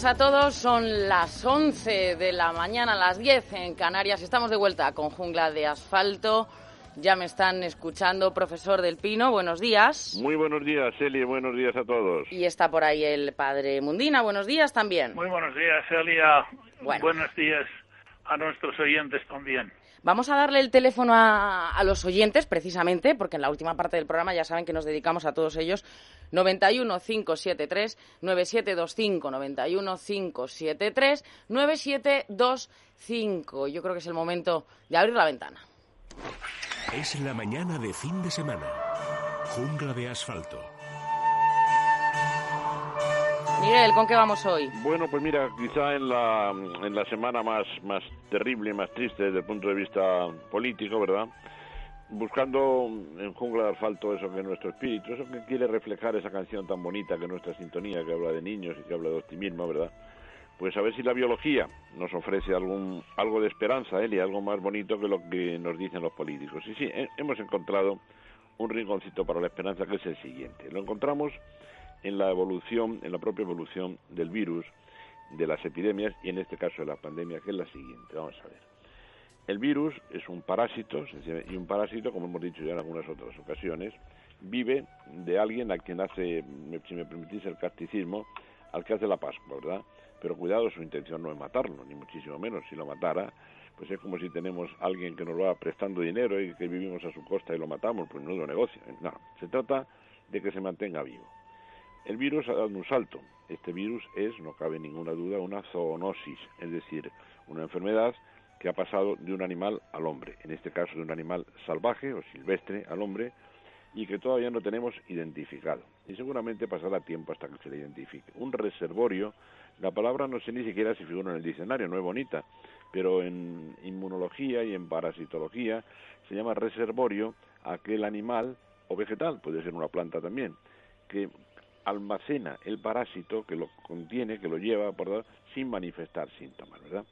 Días a todos. Son las 11 de la mañana, las 10 en Canarias. Estamos de vuelta con Jungla de Asfalto. Ya me están escuchando, profesor del Pino. Buenos días. Muy buenos días, Eli. Buenos días a todos. Y está por ahí el padre Mundina. Buenos días también. Muy buenos días, Elia. Bueno. Buenos días a nuestros oyentes también. Vamos a darle el teléfono a, a, los oyentes, precisamente, porque en la última parte del programa ya saben que nos dedicamos a todos ellos. 91 573 9725 91 573 9725. Yo creo que es el momento de abrir la ventana. Es la mañana de fin de semana. Jungla de asfalto. Miguel, ¿con qué vamos hoy? Bueno, pues mira, quizá en la, en la semana más, más terrible, más triste desde el punto de vista político, ¿verdad? Buscando en Jungla de Asfalto eso que es nuestro espíritu, eso que quiere reflejar esa canción tan bonita que es nuestra sintonía, que habla de niños y que habla de optimismo, ¿verdad? Pues a ver si la biología nos ofrece algún, algo de esperanza, Eli, algo más bonito que lo que nos dicen los políticos. Y sí, hemos encontrado un rinconcito para la esperanza que es el siguiente. Lo encontramos en la evolución, en la propia evolución del virus, de las epidemias y en este caso de la pandemia, que es la siguiente. Vamos a ver. El virus es un parásito, y un parásito, como hemos dicho ya en algunas otras ocasiones, vive de alguien a quien hace, si me permitís el casticismo, al que hace la Pascua, ¿verdad? Pero cuidado, su intención no es matarlo, ni muchísimo menos. Si lo matara, pues es como si tenemos a alguien que nos va prestando dinero y que vivimos a su costa y lo matamos, pues lo negocio. No, se trata de que se mantenga vivo. El virus ha dado un salto. Este virus es, no cabe ninguna duda, una zoonosis, es decir, una enfermedad que ha pasado de un animal al hombre, en este caso de un animal salvaje o silvestre al hombre, y que todavía no tenemos identificado. Y seguramente pasará tiempo hasta que se le identifique. Un reservorio, la palabra no sé ni siquiera si figura en el diccionario, no es bonita, pero en inmunología y en parasitología se llama reservorio aquel animal o vegetal, puede ser una planta también, que almacena el parásito que lo contiene, que lo lleva, ¿verdad? sin manifestar síntomas, ¿verdad?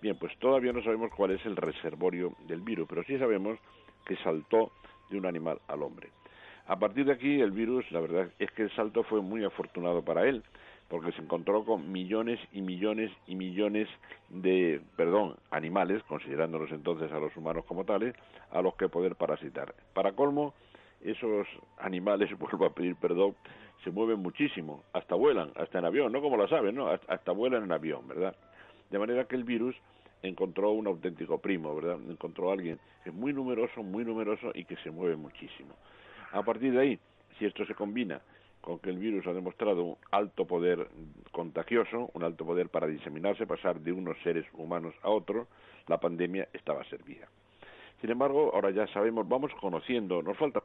Bien, pues todavía no sabemos cuál es el reservorio del virus, pero sí sabemos que saltó de un animal al hombre. A partir de aquí, el virus, la verdad es que el salto fue muy afortunado para él, porque se encontró con millones y millones y millones de, perdón, animales, considerándolos entonces a los humanos como tales, a los que poder parasitar. Para colmo, esos animales, vuelvo a pedir perdón, se mueven muchísimo, hasta vuelan, hasta en avión, no como lo saben, ¿no? Hasta vuelan en avión, ¿verdad? De manera que el virus encontró un auténtico primo, ¿verdad? Encontró a alguien que es muy numeroso, muy numeroso y que se mueve muchísimo. A partir de ahí, si esto se combina con que el virus ha demostrado un alto poder contagioso, un alto poder para diseminarse, pasar de unos seres humanos a otros, la pandemia estaba servida. Sin embargo, ahora ya sabemos, vamos conociendo, nos falta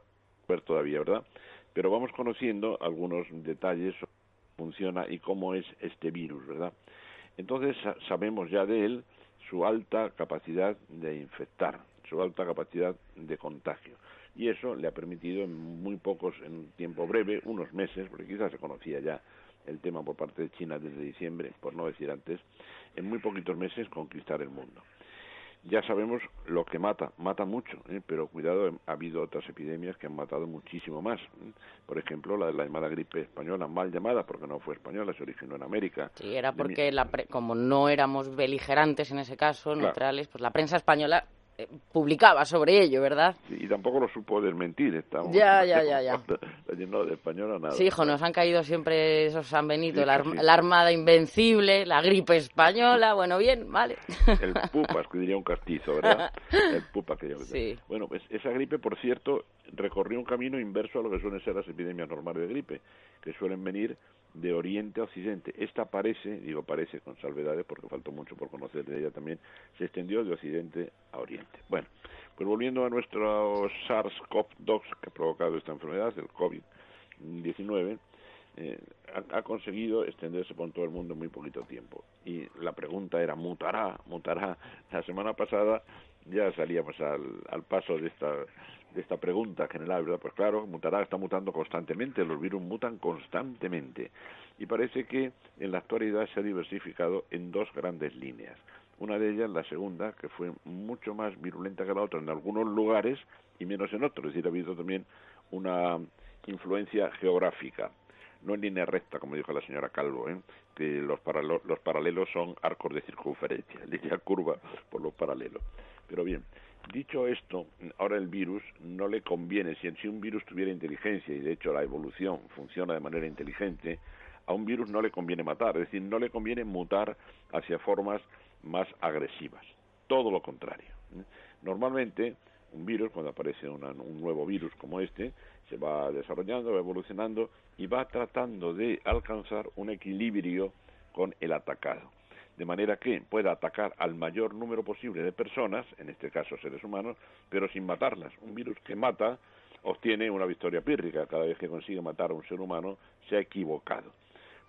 ver todavía, ¿verdad? Pero vamos conociendo algunos detalles sobre cómo funciona y cómo es este virus, ¿verdad? Entonces sabemos ya de él su alta capacidad de infectar, su alta capacidad de contagio. Y eso le ha permitido en muy pocos, en un tiempo breve, unos meses, porque quizás se conocía ya el tema por parte de China desde diciembre, por no decir antes, en muy poquitos meses conquistar el mundo. Ya sabemos lo que mata, mata mucho, ¿eh? pero cuidado, ha habido otras epidemias que han matado muchísimo más. ¿eh? Por ejemplo, la de la llamada gripe española, mal llamada porque no fue española, se originó en América. Sí, era porque la pre como no éramos beligerantes en ese caso, claro. neutrales, pues la prensa española publicaba sobre ello, ¿verdad? y tampoco lo supo desmentir. Estamos, ya, ya, ya, ya. No, de española nada. Sí, hijo, nos han caído siempre esos San Benito, la, Armada Invencible, la gripe española, bueno, bien, vale. El pupas, que diría un castizo, ¿verdad? El pupa que yo sí. Bueno, pues esa gripe, por cierto, recorrió un camino inverso a lo que suelen ser las epidemias normales de gripe, que suelen venir de oriente a occidente. Esta parece, digo parece con salvedades porque faltó mucho por conocer de ella también, se extendió de occidente a oriente. Bueno, pues volviendo a nuestro SARS-CoV-2 que ha provocado esta enfermedad, el COVID-19, eh, ha, ha, conseguido extenderse por todo el mundo en muy poquito tiempo. Y la pregunta era, ¿mutará? ¿Mutará? La semana pasada ya salíamos al, al paso de esta de esta pregunta general, ¿verdad? Pues claro, mutará, está mutando constantemente, los virus mutan constantemente. Y parece que en la actualidad se ha diversificado en dos grandes líneas. Una de ellas, la segunda, que fue mucho más virulenta que la otra en algunos lugares y menos en otros. Es decir, ha habido también una influencia geográfica, no en línea recta, como dijo la señora Calvo, ¿eh? que los, los paralelos son arcos de circunferencia, línea curva por los paralelos. Pero bien, Dicho esto, ahora el virus no le conviene, si un virus tuviera inteligencia, y de hecho la evolución funciona de manera inteligente, a un virus no le conviene matar, es decir, no le conviene mutar hacia formas más agresivas, todo lo contrario. Normalmente, un virus, cuando aparece un nuevo virus como este, se va desarrollando, va evolucionando y va tratando de alcanzar un equilibrio con el atacado de manera que pueda atacar al mayor número posible de personas, en este caso seres humanos, pero sin matarlas. Un virus que mata obtiene una victoria pírrica. Cada vez que consigue matar a un ser humano se ha equivocado.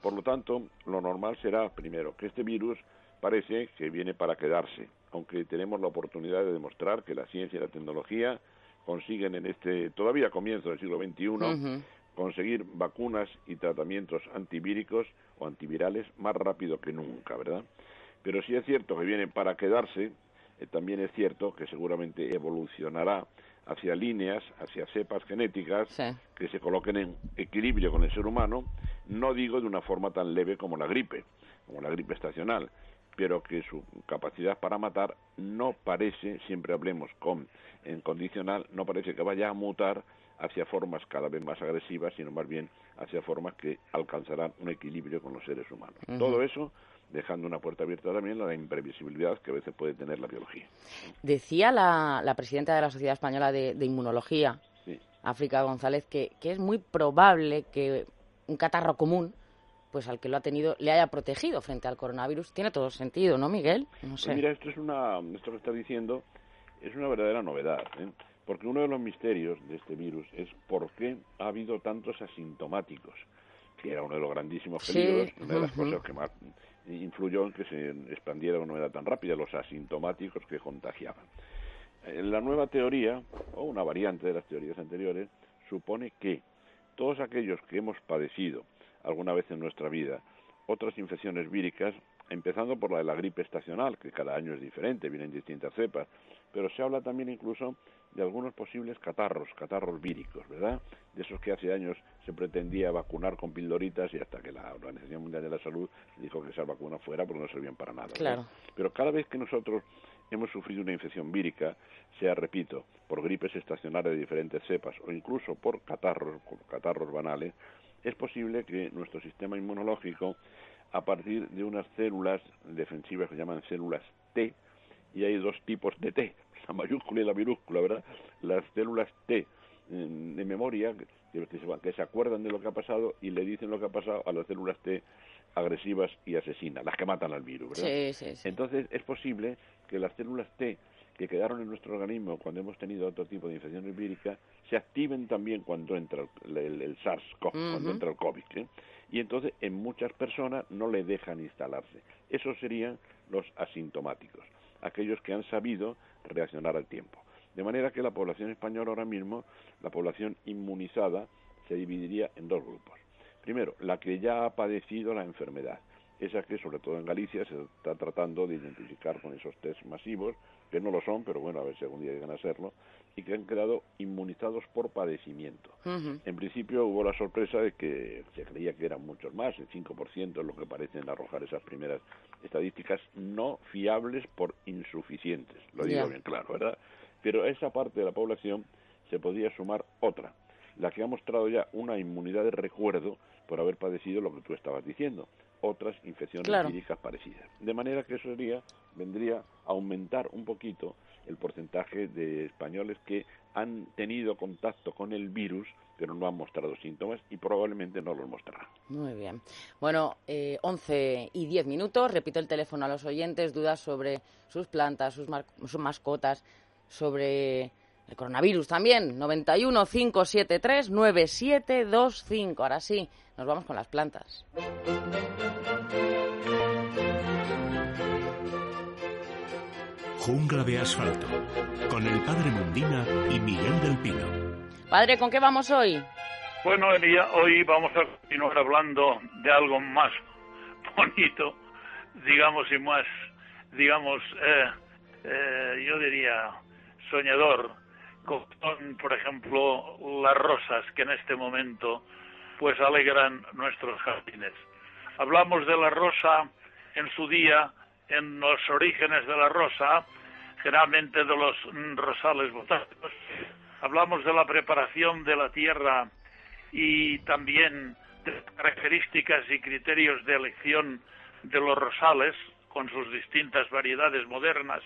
Por lo tanto, lo normal será, primero, que este virus parece que viene para quedarse, aunque tenemos la oportunidad de demostrar que la ciencia y la tecnología consiguen en este todavía comienzo del siglo XXI conseguir vacunas y tratamientos antivíricos o antivirales más rápido que nunca, ¿verdad? Pero sí es cierto que viene para quedarse, eh, también es cierto que seguramente evolucionará hacia líneas, hacia cepas genéticas que se coloquen en equilibrio con el ser humano, no digo de una forma tan leve como la gripe, como la gripe estacional, pero que su capacidad para matar no parece, siempre hablemos con en condicional, no parece que vaya a mutar hacia formas cada vez más agresivas, sino más bien hacia formas que alcanzarán un equilibrio con los seres humanos. Todo eso dejando una puerta abierta también a la imprevisibilidad que a veces puede tener la biología. Decía la, presidenta de la Sociedad Española de, Inmunología, África González, que, es muy probable que un catarro común pues al que lo ha tenido le haya protegido frente al coronavirus. Tiene todo sentido, ¿no, Miguel? No pues mira, esto es una, esto que está diciendo es una verdadera novedad. ¿eh? Porque uno de los misterios de este virus es por qué ha habido tantos asintomáticos, que era uno de los grandísimos peligros, una de las cosas que más influyó en que se expandiera de una manera tan rápida, los asintomáticos que contagiaban. Eh, la nueva teoría, o una variante de las teorías anteriores, supone que todos aquellos que hemos padecido alguna vez en nuestra vida otras infecciones víricas, empezando por la de la gripe estacional, que cada año es diferente, vienen distintas cepas, pero se habla también incluso de algunos posibles catarros, catarros víricos, ¿verdad? De esos que hace años se pretendía vacunar con pildoritas y hasta que la Organización Mundial de la Salud dijo que esas vacunas fuera porque no servían para nada. Claro. Pero cada vez que nosotros hemos sufrido una infección vírica, sea, repito, por gripes estacionales de diferentes cepas o incluso por catarros, catarros banales, es posible que nuestro sistema inmunológico, a partir de unas células defensivas que se llaman células T, y hay dos tipos de T, la mayúscula y la minúscula, ¿verdad? Las células T de memoria que, que, se, acuerdan de lo que ha pasado y le dicen lo que ha pasado a las células T agresivas y asesinas, las que matan al virus, ¿verdad? Sí, sí, sí. Entonces es posible que las células T que quedaron en nuestro organismo cuando hemos tenido otro tipo de infecciones víricas se activen también cuando entra el, SARS-CoV, cuando entra el COVID. ¿eh? Y entonces en muchas personas no le dejan instalarse. Esos serían los asintomáticos, aquellos que han sabido reaccionar al tiempo. De manera que la población española ahora mismo, la población inmunizada, se dividiría en dos grupos. Primero, la que ya ha padecido la enfermedad, esa que sobre todo en Galicia se está tratando de identificar con esos test masivos, que no lo son, pero bueno, a ver si algún día llegan a serlo, y que han quedado inmunizados por padecimiento. En principio hubo la sorpresa de que se creía que eran muchos más, el 5% es lo que parecen arrojar esas primeras estadísticas no fiables por insuficientes, lo digo bien claro, ¿verdad? Pero a esa parte de la población se podía sumar otra, la que ha mostrado ya una inmunidad de recuerdo por haber padecido lo que tú estabas diciendo, otras infecciones víricas parecidas. De manera que eso sería, vendría a aumentar un poquito el porcentaje de españoles que han tenido contacto con el virus pero no han mostrado síntomas y probablemente no los mostrarán. Muy bien. Bueno, eh, 11 y 10 minutos. Repito el teléfono a los oyentes. Dudas sobre sus plantas, sus, sus mascotas, sobre el coronavirus también. 91 573 9725. Ahora sí, nos vamos con las plantas. Jungla de asfalto, con el padre Mundina y Miguel del Pino. Padre, ¿con qué vamos hoy? Bueno, Elia, hoy vamos a continuar hablando de algo más bonito, digamos, y más, digamos, eh, eh, yo diría, soñador, por ejemplo, las rosas que en este momento pues alegran nuestros jardines. Hablamos de la rosa en su día en los orígenes de la rosa, generalmente de los rosales botánicos. Hablamos de la preparación de la tierra y también de características y criterios de elección de los rosales con sus distintas variedades modernas.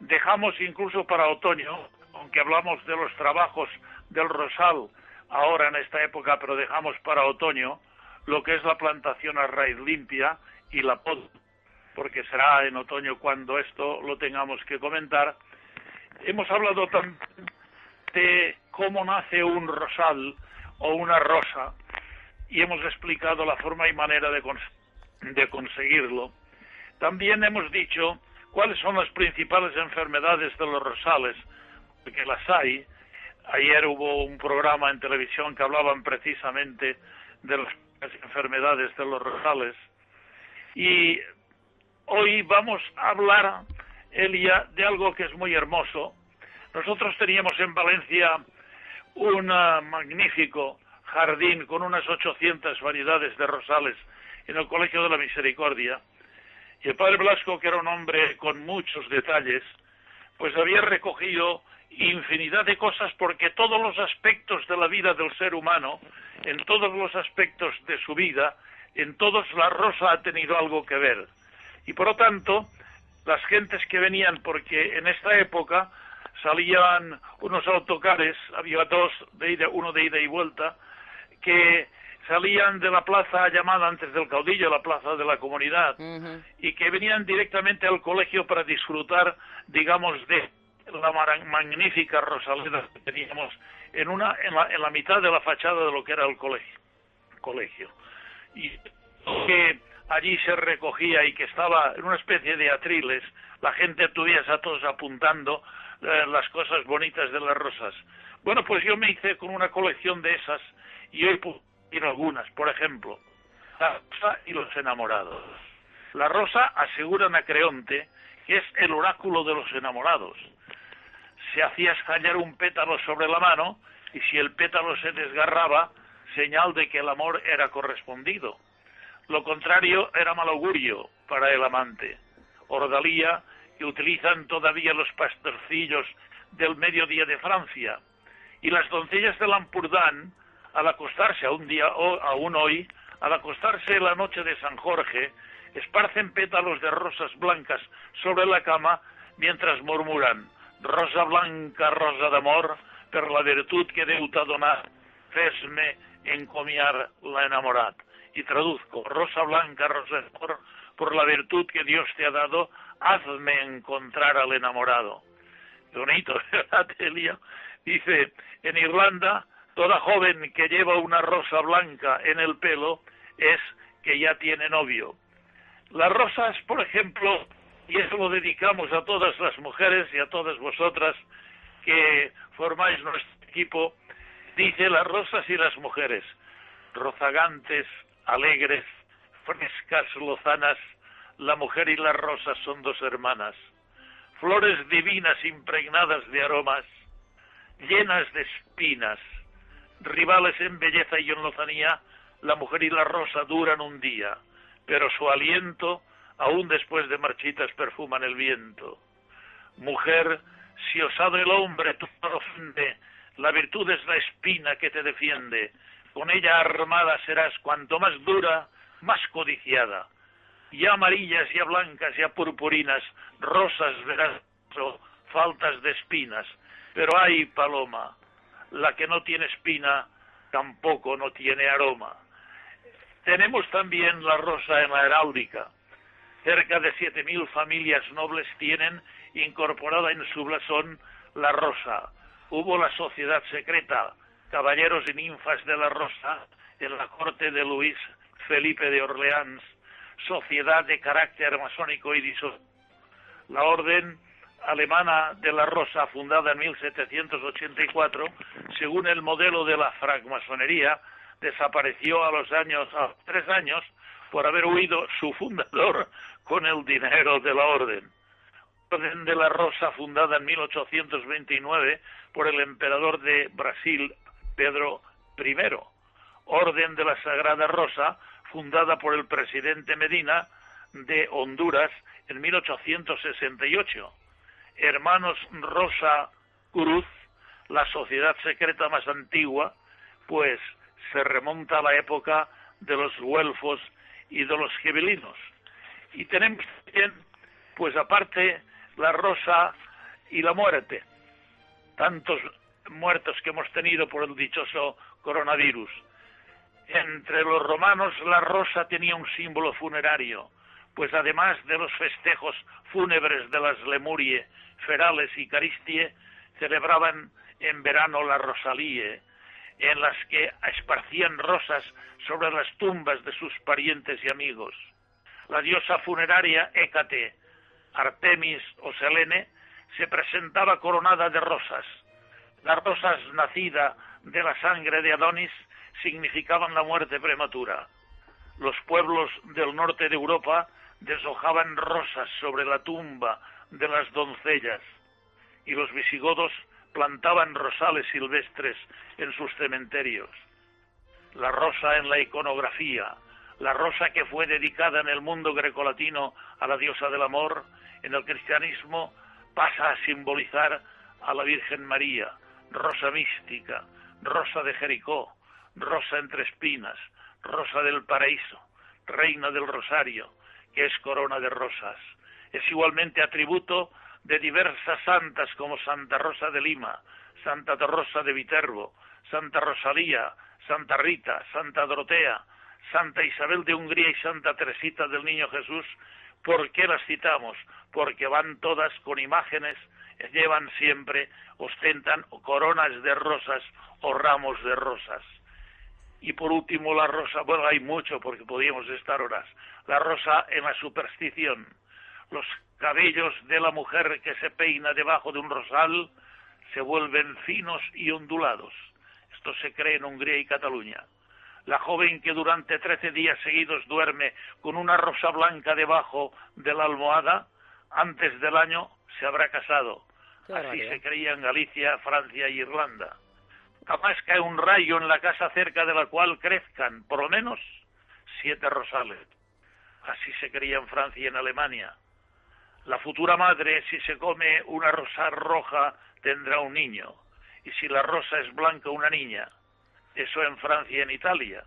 Dejamos incluso para otoño, aunque hablamos de los trabajos del rosal ahora en esta época, pero dejamos para otoño lo que es la plantación a raíz limpia y la poda porque será en otoño cuando esto lo tengamos que comentar. Hemos hablado también de cómo nace un rosal o una rosa y hemos explicado la forma y manera de, de conseguirlo. También hemos dicho cuáles son las principales enfermedades de los rosales, porque las hay. Ayer hubo un programa en televisión que hablaban precisamente de las enfermedades de los rosales. Y hoy vamos a hablar, Elia, de algo que es muy hermoso. Nosotros teníamos en Valencia un magnífico jardín con unas 800 variedades de rosales en el Colegio de la Misericordia. Y el padre Blasco, que era un hombre con muchos detalles, pues había recogido infinidad de cosas porque todos los aspectos de la vida del ser humano, en todos los aspectos de su vida, en todos la rosa ha tenido algo que ver. Y por lo tanto, las gentes que venían, porque en esta época salían unos autocares, había dos, de ida, uno de ida y vuelta, que salían de la plaza llamada antes del caudillo, la plaza de la comunidad, y que venían directamente al colegio para disfrutar, digamos, de la magnífica rosaleda que teníamos en, una, en, la, en la mitad de la fachada de lo que era el colegio. Y que allí se recogía y que estaba en una especie de atriles, la gente tuviese a todos apuntando eh, las cosas bonitas de las rosas. Bueno, pues yo me hice con una colección de esas y hoy en algunas, por ejemplo, la rosa y los enamorados. La rosa asegura a Creonte que es el oráculo de los enamorados. Se hacía estallar un pétalo sobre la mano y si el pétalo se desgarraba, señal de que el amor era correspondido lo contrario era mal augurio para el amante. Ordalía que utilizan todavía los pastorcillos del mediodía de Francia. Y las doncellas de Lampurdán, al acostarse a un día, aún hoy, al acostarse la noche de San Jorge, esparcen pétalos de rosas blancas sobre la cama mientras murmuran Rosa blanca, rosa d'amor, per la virtud que Déu t'ha donat, encomiar la enamorat y traduzco, rosa blanca, rosa por, por la virtud que Dios te ha dado, hazme encontrar al enamorado. Bonito, ¿verdad, Dice, en Irlanda, toda joven que lleva una rosa blanca en el pelo es que ya tiene novio. Las rosas, por ejemplo, y eso lo dedicamos a todas las mujeres y a todas vosotras que formáis nuestro equipo, dice las rosas y las mujeres, rozagantes, alegres, frescas, lozanas, la mujer y la rosa son dos hermanas, flores divinas impregnadas de aromas, llenas de espinas, rivales en belleza y en lozanía, la mujer y la rosa duran un día, pero su aliento, aún después de marchitas, perfuman el viento. Mujer, si osado el hombre tú no ofende, la virtud es la espina que te defiende, con ella armada serás cuanto más dura, más codiciada. Ya amarillas, ya blancas, ya purpurinas, rosas verás, faltas de espinas. Pero ay, paloma, la que no tiene espina tampoco no tiene aroma. Tenemos también la rosa en la heráldica. Cerca de siete mil familias nobles tienen incorporada en su blasón la rosa. Hubo la sociedad secreta, caballeros y ninfas de la rosa, en la corte de Luis Felipe de Orleans, sociedad de carácter masónico y diso. La orden alemana de la Rosa, fundada en 1784, según el modelo de la francmasonería, desapareció a los años, a tres años, por haber huido su fundador con el dinero de la orden. Orden de la Rosa, fundada en 1829 por el emperador de Brasil, Pedro I. Orden de la Sagrada Rosa, fundada por el presidente Medina de Honduras en 1868 hermanos Rosa Cruz, la sociedad secreta más antigua, pues se remonta a la época de los güelfos y de los gibelinos. Y tenemos pues aparte, la rosa y la muerte. Tantos muertos que hemos tenido por el dichoso coronavirus. Entre los romanos la rosa tenía un símbolo funerario, pues además de los festejos fúnebres de las Lemurie Ferales y Caristie celebraban en verano la Rosalíe, en las que esparcían rosas sobre las tumbas de sus parientes y amigos. La diosa funeraria Hécate, Artemis o Selene, se presentaba coronada de rosas. Las rosas nacida de la sangre de Adonis significaban la muerte prematura. Los pueblos del norte de Europa deshojaban rosas sobre la tumba de las doncellas, y los visigodos plantaban rosales silvestres en sus cementerios. La rosa en la iconografía, la rosa que fue dedicada en el mundo grecolatino a la diosa del amor, en el cristianismo pasa a simbolizar a la Virgen María, rosa mística, rosa de Jericó, rosa entre espinas, rosa del paraíso, reina del rosario, que es corona de rosas. Es igualmente atributo de diversas santas como Santa Rosa de Lima, Santa Rosa de Viterbo, Santa Rosalía, Santa Rita, Santa Dorotea, Santa Isabel de Hungría y Santa Teresita del Niño Jesús. ¿Por qué las citamos? Porque van todas con imágenes, llevan siempre, ostentan coronas de rosas o ramos de rosas. Y por último la rosa, bueno, hay mucho porque podríamos estar horas. La rosa en la superstición los cabellos de la mujer que se peina debajo de un rosal se vuelven finos y ondulados. Esto se cree en Hungría y Cataluña. La joven que durante trece días seguidos duerme con una rosa blanca debajo de la almohada, antes del año se habrá casado. Así se creía en Galicia, Francia y Irlanda. Jamás cae un rayo en la casa cerca de la cual crezcan, por lo menos, siete rosales. Así se creía en Francia y en Alemania. La futura madre, si se come una rosa roja, tendrá un niño, y si la rosa es blanca, una niña. Eso en Francia y en Italia.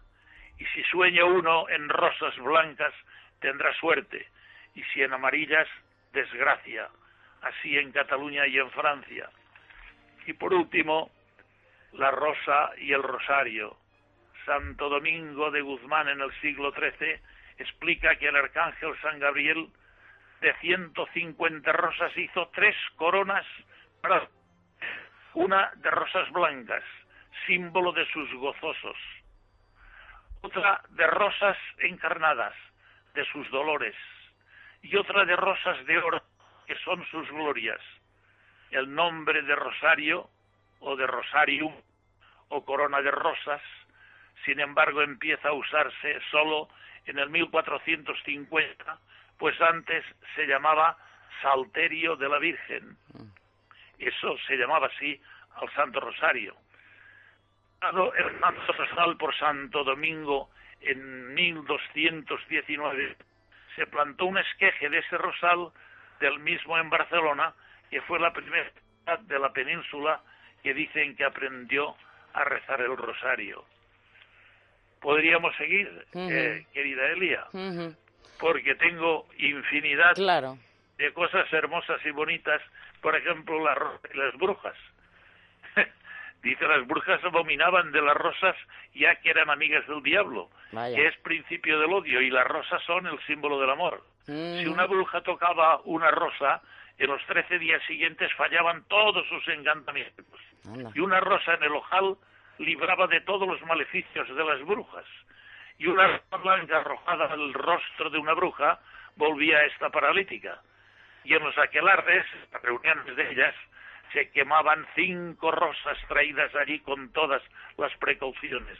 Y si sueña uno en rosas blancas, tendrá suerte, y si en amarillas, desgracia. Así en Cataluña y en Francia. Y por último, la rosa y el rosario. Santo Domingo de Guzmán en el siglo XIII explica que el arcángel San Gabriel de 150 rosas hizo tres coronas una de rosas blancas, símbolo de sus gozosos, otra de rosas encarnadas, de sus dolores, y otra de rosas de oro, que son sus glorias. El nombre de rosario o de rosarium o corona de rosas, sin embargo, empieza a usarse solo en el 1450 pues antes se llamaba Salterio de la Virgen. Mm. Eso se llamaba así al Santo Rosario. El Santo Rosal por Santo Domingo en 1219 se plantó un esqueje de ese rosal del mismo en Barcelona, que fue la primera ciudad de la península que dicen que aprendió a rezar el rosario. Podríamos seguir, eh, querida Elia, porque tengo infinidad de cosas hermosas y bonitas, por ejemplo, las brujas. Dice, las brujas abominaban de las rosas ya que eran amigas del diablo, que es principio del odio, y las rosas son el símbolo del amor. Si una bruja tocaba una rosa, en los trece días siguientes fallaban todos sus encantamientos. Y una rosa en el ojal libraba de todos los maleficios de las brujas. Y una rosa blanca arrojada al rostro de una bruja volvía a esta paralítica. Y en los aquelarres, reuniones de ellas, se quemaban cinco rosas traídas allí con todas las precauciones.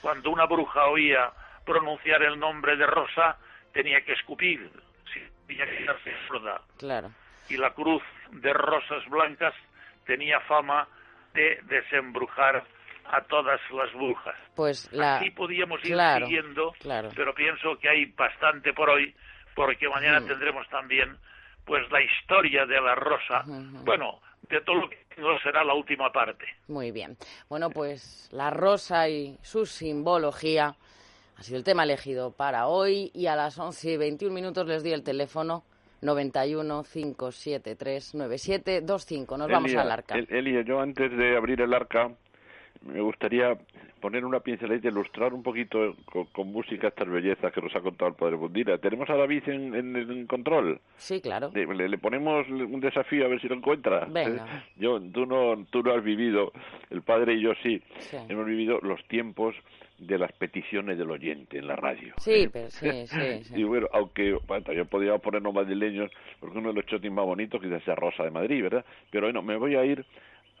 Cuando una bruja oía pronunciar el nombre de Rosa, tenía que escupir, tenía que quedarse sorda. Claro. Y la cruz de rosas blancas tenía fama de desembrujar a todas las brujas. Pues la... Así podíamos ir siguiendo, pero pienso que hay bastante por hoy, porque mañana mm. tendremos también pues la historia de la rosa. Bueno, de todo lo que no será la última parte. Muy bien. Bueno, pues la rosa y su simbología ha sido el tema elegido para hoy y a las 11 y 21 minutos les di el teléfono 91 573 9725. Nos vamos al arca. Elia, yo antes de abrir el arca me gustaría poner una pinceladita, ilustrar un poquito con, música estas bellezas que nos ha contado el Padre Bundira. ¿Tenemos a David en, en, control? Sí, claro. Le, ponemos un desafío a ver si lo encuentra. Venga. Yo, tú no, tú no has vivido, el Padre y yo sí, hemos vivido los tiempos de las peticiones del oyente en la radio. Sí, pero sí, sí, Y bueno, aunque bueno, yo podría ponernos madrileños, porque uno de los chotis más bonitos quizás sea Rosa de Madrid, ¿verdad? Pero bueno, me voy a ir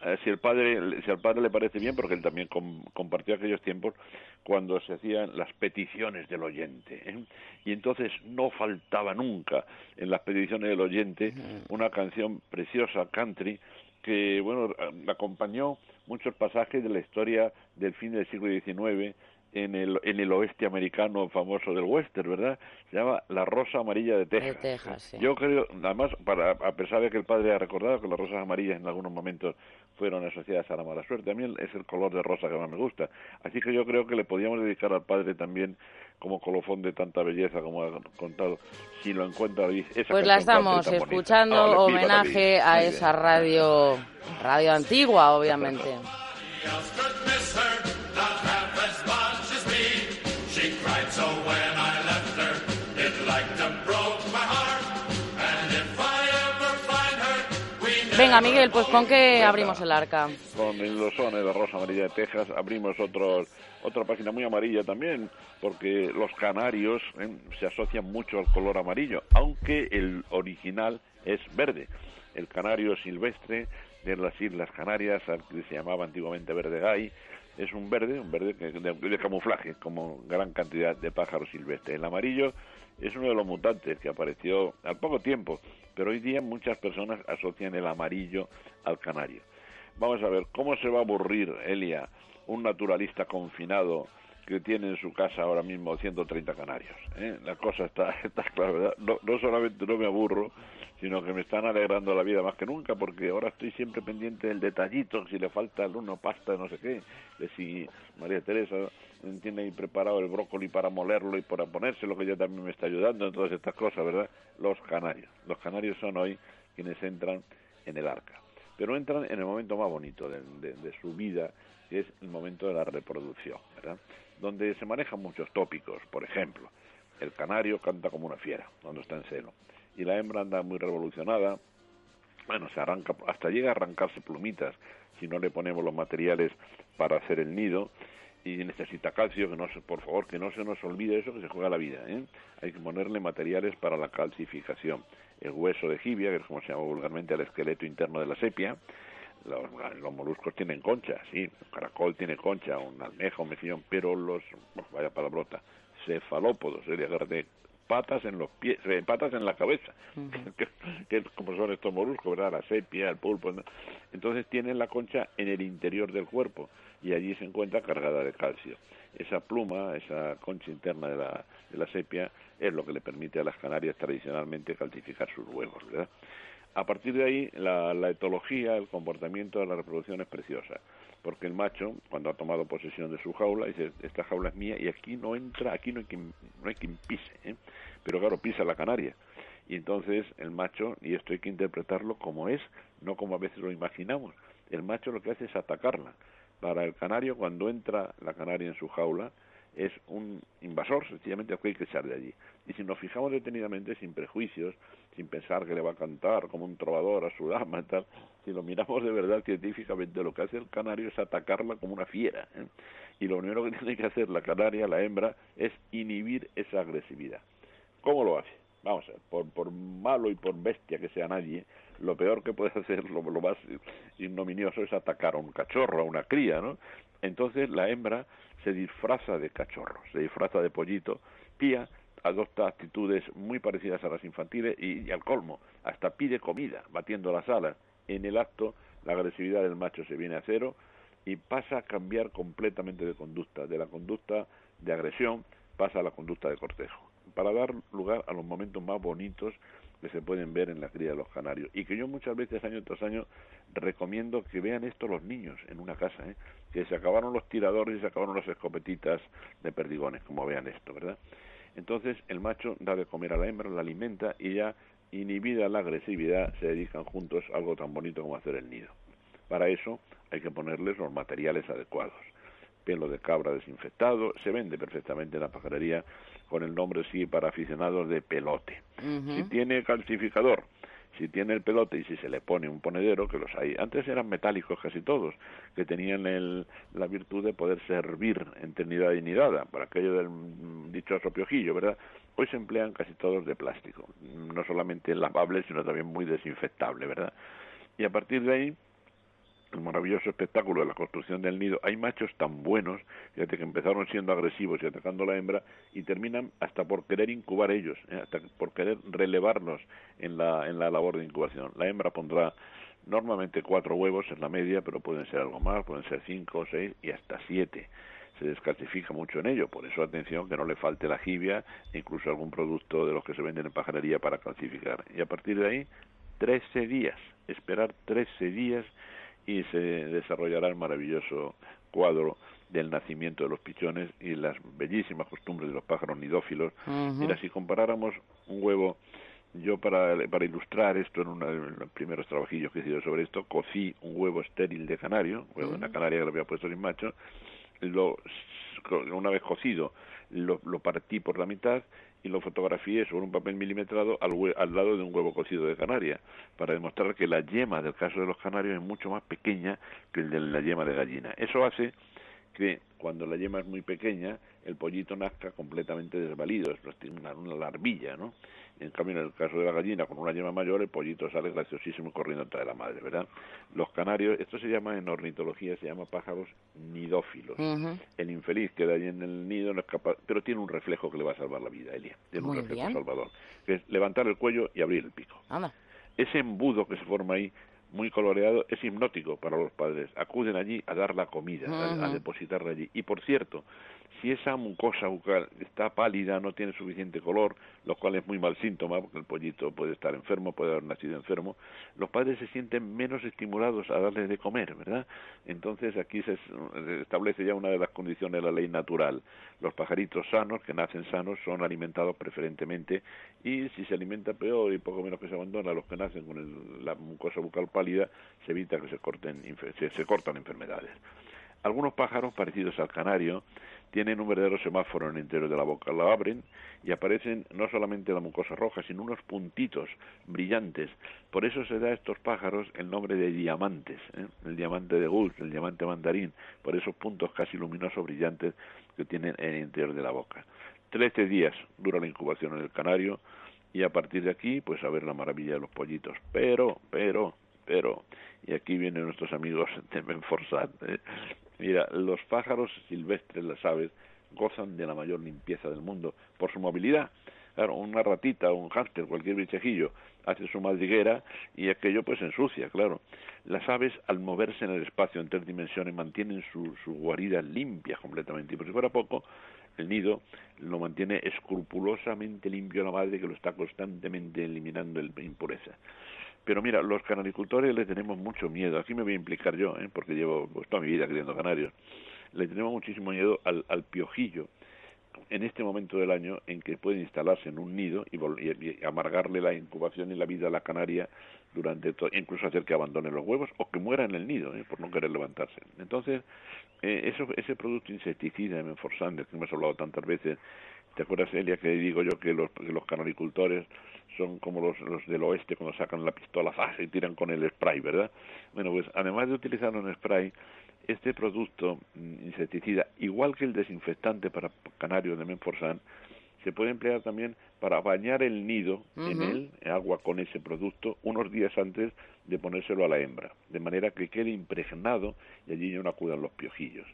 eh, si el padre si al padre le parece bien porque él también compartió aquellos tiempos cuando se hacían las peticiones del oyente ¿eh? y entonces no faltaba nunca en las peticiones del oyente una canción preciosa country que bueno acompañó muchos pasajes de la historia del fin del siglo XIX en el, en el oeste americano famoso del western, ¿verdad? Se llama La Rosa Amarilla de Texas. Yo creo, además, para, a pesar de que el padre ha recordado que las rosas amarillas en algunos momentos fueron asociadas a la mala suerte, a mí es el color de rosa que más me gusta. Así que yo creo que le podíamos dedicar al padre también como colofón de tanta belleza como ha contado, si lo encuentra Pues la estamos escuchando, homenaje a esa radio, radio antigua, obviamente. Venga, Miguel, pues con qué abrimos el arca. Con los sones de Rosa Amarilla de Texas abrimos otro, otra página muy amarilla también, porque los canarios eh, se asocian mucho al color amarillo, aunque el original es verde. El canario silvestre de las Islas Canarias, que se llamaba antiguamente verde gay, es un verde, un verde de, camuflaje, como gran cantidad de pájaros silvestres. El amarillo es uno de los mutantes que apareció al poco tiempo, pero hoy día muchas personas asocian el amarillo al canario. Vamos a ver, ¿cómo se va a aburrir, Elia, un naturalista confinado que tiene en su casa ahora mismo 130 canarios? ¿eh? La cosa está, está clara, ¿verdad? No, no solamente no me aburro, sino que me están alegrando la vida más que nunca, porque ahora estoy siempre pendiente del detallito, si le falta al uno pasta, no sé qué, de si María Teresa tiene ahí preparado el brócoli para molerlo y para ponérselo, que ella también me está ayudando en todas estas cosas, ¿verdad? Los canarios. Los canarios son hoy quienes entran en el arca, pero entran en el momento más bonito de, de su vida, que es el momento de la reproducción, ¿verdad? Donde se manejan muchos tópicos, por ejemplo, el canario canta como una fiera cuando está en celo y la hembra anda muy revolucionada. Bueno, se arranca, hasta llega a arrancarse plumitas si no le ponemos los materiales para hacer el nido y necesita calcio, que no se, por favor, que no se nos olvide eso, que se juega la vida. ¿eh? Hay que ponerle materiales para la calcificación. El hueso de jibia, que es como se llama vulgarmente el esqueleto interno de la sepia, los, los, moluscos tienen concha, sí, un caracol tiene concha, un almeja, un mejillón, pero los, vaya palabrota, cefalópodos, sería de patas en los pies, eh, patas en la cabeza, que, como son estos moluscos, ¿verdad? La sepia, el pulpo. Entonces tienen la concha en el interior del cuerpo y allí se encuentra cargada de calcio. Esa pluma, esa concha interna de la, de la sepia, es lo que le permite a las canarias tradicionalmente calcificar sus huevos, ¿verdad? A partir de ahí, la, la etología, el comportamiento de la reproducción es preciosa porque el macho, cuando ha tomado posesión de su jaula, dice, esta jaula es mía y aquí no entra, aquí no hay quien, no hay quien pise, ¿eh? pero claro, pisa la canaria. Y entonces el macho, y esto hay que interpretarlo como es, no como a veces lo imaginamos, el macho lo que hace es atacarla. Para el canario, cuando entra la canaria en su jaula, es un invasor, sencillamente hay que echar de allí. Y si nos fijamos detenidamente, sin prejuicios, sin pensar que le va a cantar como un trovador a su dama y tal, si lo miramos de verdad científicamente, lo que hace el canario es atacarla como una fiera. ¿eh? Y lo primero que tiene que hacer la canaria, la hembra, es inhibir esa agresividad. ¿Cómo lo hace? Vamos a ver, por, por malo y por bestia que sea nadie, lo peor que puede hacer, lo, lo más ignominioso es atacar a un cachorro, a una cría, ¿no? Entonces la hembra se disfraza de cachorro, se disfraza de pollito, pía, adopta actitudes muy parecidas a las infantiles y, al colmo, hasta pide comida, batiendo las alas. En el acto, la agresividad del macho se viene a cero y pasa a cambiar completamente de conducta. De la conducta de agresión pasa a la conducta de cortejo, para dar lugar a los momentos más bonitos que se pueden ver en la cría de los canarios y que yo muchas veces año tras año recomiendo que vean esto los niños en una casa, ¿eh? que se acabaron los tiradores y se acabaron las escopetitas de perdigones, como vean esto, ¿verdad? Entonces el macho da de comer a la hembra, la alimenta y ya inhibida la agresividad se dedican juntos a algo tan bonito como hacer el nido. Para eso hay que ponerles los materiales adecuados. Pelo de cabra desinfectado, se vende perfectamente en la pajarería con el nombre sí para aficionados de pelote. Si tiene calcificador, si tiene el pelote y si se le pone un ponedero, que los hay, antes eran metálicos casi todos, que tenían el, la virtud de poder servir en eternidad y nidada, por aquello del dichoso piojillo, ¿verdad? Hoy se emplean casi todos de plástico, no solamente lavable, sino también muy desinfectable, ¿verdad? Y a partir de ahí, el maravilloso espectáculo de la construcción del nido, hay machos tan buenos, fíjate que empezaron siendo agresivos y atacando a la hembra y terminan hasta por querer incubar ellos, ¿eh? hasta por querer relevarlos en la, en la labor de incubación. La hembra pondrá normalmente cuatro huevos en la media, pero pueden ser algo más, pueden ser cinco, seis y hasta siete. Se descalcifica mucho en ello, por eso atención que no le falte la jibia, incluso algún producto de los que se venden en pajarería para calcificar. Y a partir de ahí, 13 días, esperar 13 días y se desarrollará el maravilloso cuadro del nacimiento de los pichones y las bellísimas costumbres de los pájaros nidófilos. Mira, si comparáramos un huevo, yo para, para ilustrar esto en uno de los primeros trabajillos que he hecho sobre esto, cocí un huevo estéril de canario, huevo de una canaria que le había puesto sin macho, lo, una vez cocido lo, lo partí por la mitad y lo fotografié sobre un papel milimetrado al, al, lado de un huevo cocido de canaria, para demostrar que la yema del caso de los canarios es mucho más pequeña que el de la yema de gallina. Eso hace que cuando la yema es muy pequeña, el pollito nazca completamente desvalido, es una, una larvilla, ¿no? En cambio, en el caso de la gallina, con una yema mayor, el pollito sale graciosísimo corriendo de la madre, ¿verdad? Los canarios, esto se llama en ornitología, se llama pájaros nidófilos. El infeliz queda allí en el nido, no es capaz, pero tiene un reflejo que le va a salvar la vida, Elia. Tiene un reflejo salvador, que es levantar el cuello y abrir el pico. Ese embudo que se forma ahí muy coloreado, es hipnótico para los padres. Acuden allí a dar la comida, a, depositarla allí. Y por cierto, si esa mucosa bucal está pálida, no tiene suficiente color, lo cual es muy mal síntoma, porque el pollito puede estar enfermo, puede haber nacido enfermo, los padres se sienten menos estimulados a darles de comer, ¿verdad? Entonces aquí se establece ya una de las condiciones de la ley natural. Los pajaritos sanos, que nacen sanos, son alimentados preferentemente y si se alimenta peor y poco menos que se abandona, los que nacen con la mucosa bucal pálida, se evita que se, corten, se, se cortan enfermedades. Algunos pájaros parecidos al canario tienen un verdadero semáforo en el interior de la boca. La abren y aparecen no solamente la mucosa roja, sino unos puntitos brillantes. Por eso se da a estos pájaros el nombre de diamantes, ¿eh? el diamante de Gould, el diamante mandarín, por esos puntos casi luminosos brillantes que tienen en el interior de la boca. Trece días dura la incubación en el canario y a partir de aquí, pues a ver la maravilla de los pollitos. Pero, pero, pero, y aquí vienen nuestros amigos de Menforsat, ¿eh? Mira, los pájaros silvestres, las aves, gozan de la mayor limpieza del mundo por su movilidad. Claro, una ratita, un hámster, cualquier bichejillo hace su madriguera y aquello pues ensucia, claro. Las aves al moverse en el espacio en tres dimensiones mantienen su, su guarida limpia completamente y por si fuera poco, el nido lo mantiene escrupulosamente limpio la madre que lo está constantemente eliminando el impureza. Pero mira, los canaricultores le tenemos mucho miedo. Aquí me voy a implicar yo, ¿eh? porque llevo pues, toda mi vida criando canarios. Le tenemos muchísimo miedo al, al piojillo en este momento del año en que puede instalarse en un nido y, y, amargarle la incubación y la vida a la canaria durante todo, incluso hacer que abandone los huevos o que muera en el nido ¿eh? por no querer levantarse. Entonces, eh, eso, ese producto insecticida, Menforsan, del que hemos hablado tantas veces, ¿te acuerdas, Elia, que digo yo que los, que los canaricultores son como los, los del oeste cuando sacan la pistola y tiran con el spray, ¿verdad? Bueno, pues además de utilizar un spray, este producto mm, insecticida, igual que el desinfectante para canarios de Menforsan, se puede emplear también para bañar el nido en él, en agua con ese producto, unos días antes de ponérselo a la hembra, de manera que quede impregnado y allí no acudan los piojillos.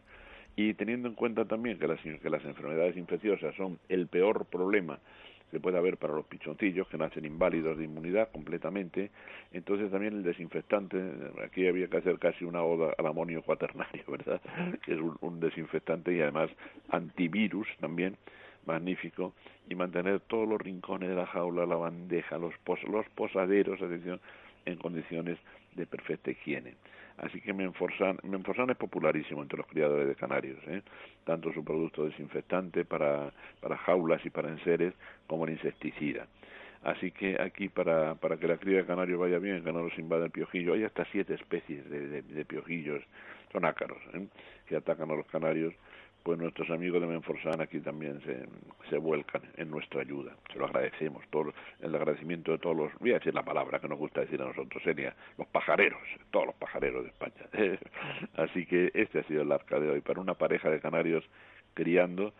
Y teniendo en cuenta también que las, que las enfermedades infecciosas son el peor problema se puede haber para los pichoncillos que nacen inválidos de inmunidad completamente. Entonces también el desinfectante, aquí había que hacer casi una oda al amonio cuaternario, ¿verdad? Que es un, desinfectante y además antivirus también, magnífico, y mantener todos los rincones de la jaula, la bandeja, los, los posaderos, atención, en condiciones de perfecta higiene. Así que Menforsan, Menforsan es popularísimo entre los criadores de canarios, ¿eh? tanto su producto desinfectante para, para jaulas y para enseres como el insecticida. Así que aquí para, para que la cría de canarios vaya bien, que no los invada el piojillo, hay hasta siete especies de, de, piojillos, son ácaros, ¿eh? que atacan a los canarios pues nuestros amigos de Menforsan aquí también se, se vuelcan en nuestra ayuda. Se lo agradecemos, todo el agradecimiento de todos los, voy a decir la palabra que nos gusta decir a nosotros, sería los pajareros, todos los pajareros de España. Así que este ha sido el arca de hoy, para una pareja de canarios criando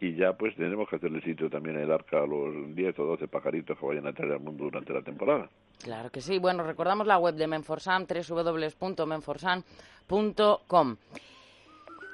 y ya pues tenemos que hacerle sitio también el arca a los 10 o 12 pajaritos que vayan a traer al mundo durante la temporada. Claro que sí. Bueno, recordamos la web de Menforsan, www.menforsan.com.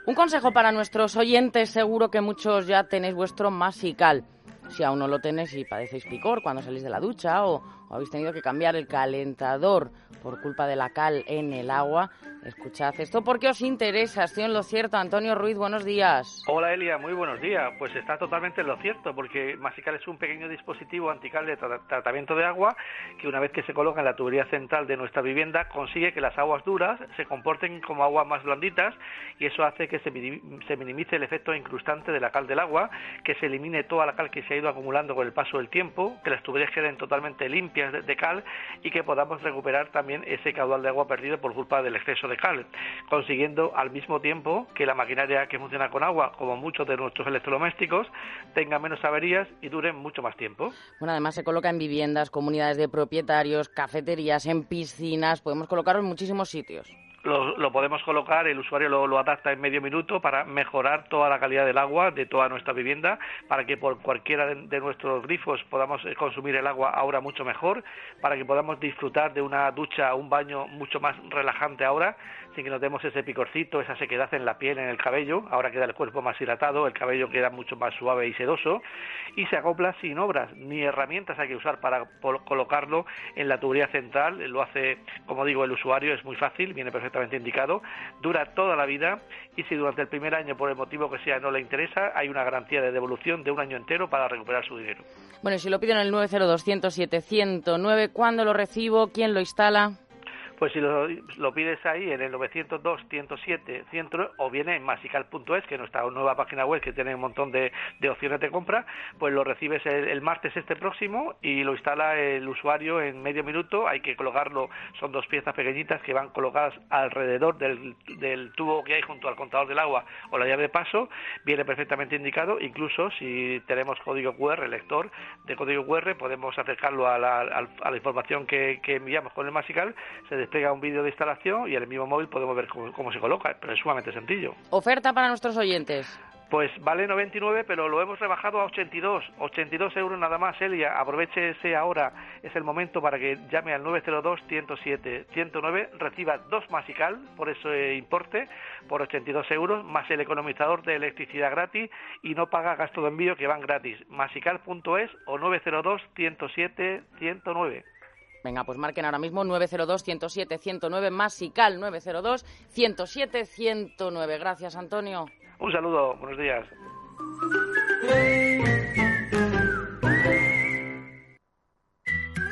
Un consejo para nuestros oyentes, seguro que muchos ya tenéis vuestro masical. Si aún no lo tenéis y padecéis picor cuando salís de la ducha o, habéis tenido que cambiar el calentador por culpa de la cal en el agua, escuchad esto porque os interesa. Estoy en lo cierto. Antonio Ruiz, buenos días. Hola Elia, muy buenos días. Pues está totalmente en lo cierto porque Masical es un pequeño dispositivo antical de tratamiento de agua que una vez que se coloca en la tubería central de nuestra vivienda consigue que las aguas duras se comporten como aguas más blanditas y eso hace que se minimice el efecto incrustante de la cal del agua, que se elimine toda la cal que se ha ido acumulando con el paso del tiempo, que las tuberías queden totalmente limpias de, cal y que podamos recuperar también ese caudal de agua perdido por culpa del exceso de cal, consiguiendo al mismo tiempo que la maquinaria que funciona con agua, como muchos de nuestros electrodomésticos, tenga menos averías y dure mucho más tiempo. Bueno, además se coloca en viviendas, comunidades de propietarios, cafeterías, en piscinas, podemos colocarlo en muchísimos sitios lo, podemos colocar, el usuario lo, adapta en medio minuto para mejorar toda la calidad del agua de toda nuestra vivienda, para que por cualquiera de, nuestros grifos podamos eh, consumir el agua ahora mucho mejor, para que podamos disfrutar de una ducha, un baño mucho más relajante ahora, sin que notemos ese picorcito, esa sequedad en la piel, en el cabello, ahora queda el cuerpo más hidratado, el cabello queda mucho más suave y sedoso, y se acopla sin obras, ni herramientas hay que usar para colocarlo en la tubería central, lo hace, como digo, el usuario, es muy fácil, viene perfectamente indicado, dura toda la vida y si durante el primer año, por el motivo que sea, no le interesa, hay una garantía de devolución de un año entero para recuperar su dinero. Bueno, si lo piden en el 902-107-109, ¿cuándo lo recibo? ¿Quién lo instala? Pues si lo, pides ahí en el 902 107 100 o viene en masical.es, que es nuestra nueva página web que tiene un montón de, opciones de compra, pues lo recibes el, martes este próximo y lo instala el usuario en medio minuto. Hay que colocarlo, son dos piezas pequeñitas que van colocadas alrededor del, del tubo que hay junto al contador del agua o la llave de paso. Viene perfectamente indicado, incluso si tenemos código QR, lector de código QR, podemos acercarlo a la, a la información que, que enviamos con el Masical. Se pega un vídeo de instalación y en el mismo móvil podemos ver cómo, se coloca, pero es sumamente sencillo. Oferta para nuestros oyentes. Pues vale 99, pero lo hemos rebajado a 82. 82 euros nada más, Elia. Aprovechese ahora, es el momento para que llame al 902-107-109, reciba dos masical por ese importe, por 82 euros, más el economizador de electricidad gratis y no paga gasto de envío que van gratis. Masical.es o 902-107-109. Venga, pues marquen ahora mismo 902-107-109, Masical 902-107-109. Gracias, Antonio. Un saludo, buenos días.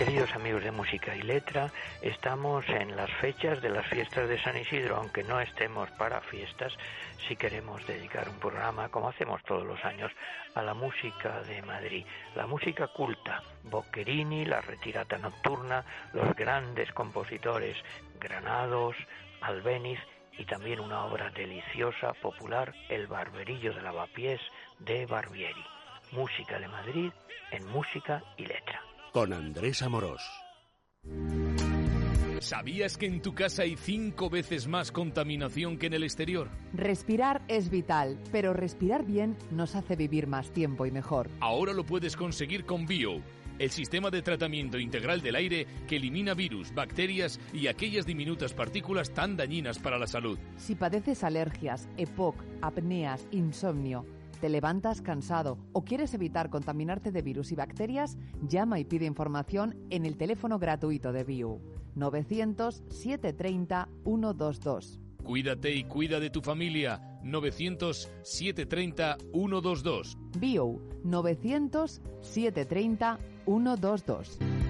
Queridos amigos de música y letra, estamos en las fechas de las fiestas de San Isidro, aunque no estemos para fiestas, si queremos dedicar un programa, como hacemos todos los años, a la música de Madrid, la música culta, Boccherini, la retirata nocturna, los grandes compositores Granados, Albéniz y también una obra deliciosa, popular, El barberillo de lavapiés de Barbieri. Música de Madrid en música y letra con Andrés Amorós. ¿Sabías que en tu casa hay cinco veces más contaminación que en el exterior? Respirar es vital, pero respirar bien nos hace vivir más tiempo y mejor. Ahora lo puedes conseguir con Bio, el sistema de tratamiento integral del aire que elimina virus, bacterias y aquellas diminutas partículas tan dañinas para la salud. Si padeces alergias, EPOC, apneas, insomnio, te levantas cansado o quieres evitar contaminarte de virus y bacterias, llama y pide información en el teléfono gratuito de BIU 900 730 122. Cuídate y cuida de tu familia 900 730 122. BIU 900 730 122.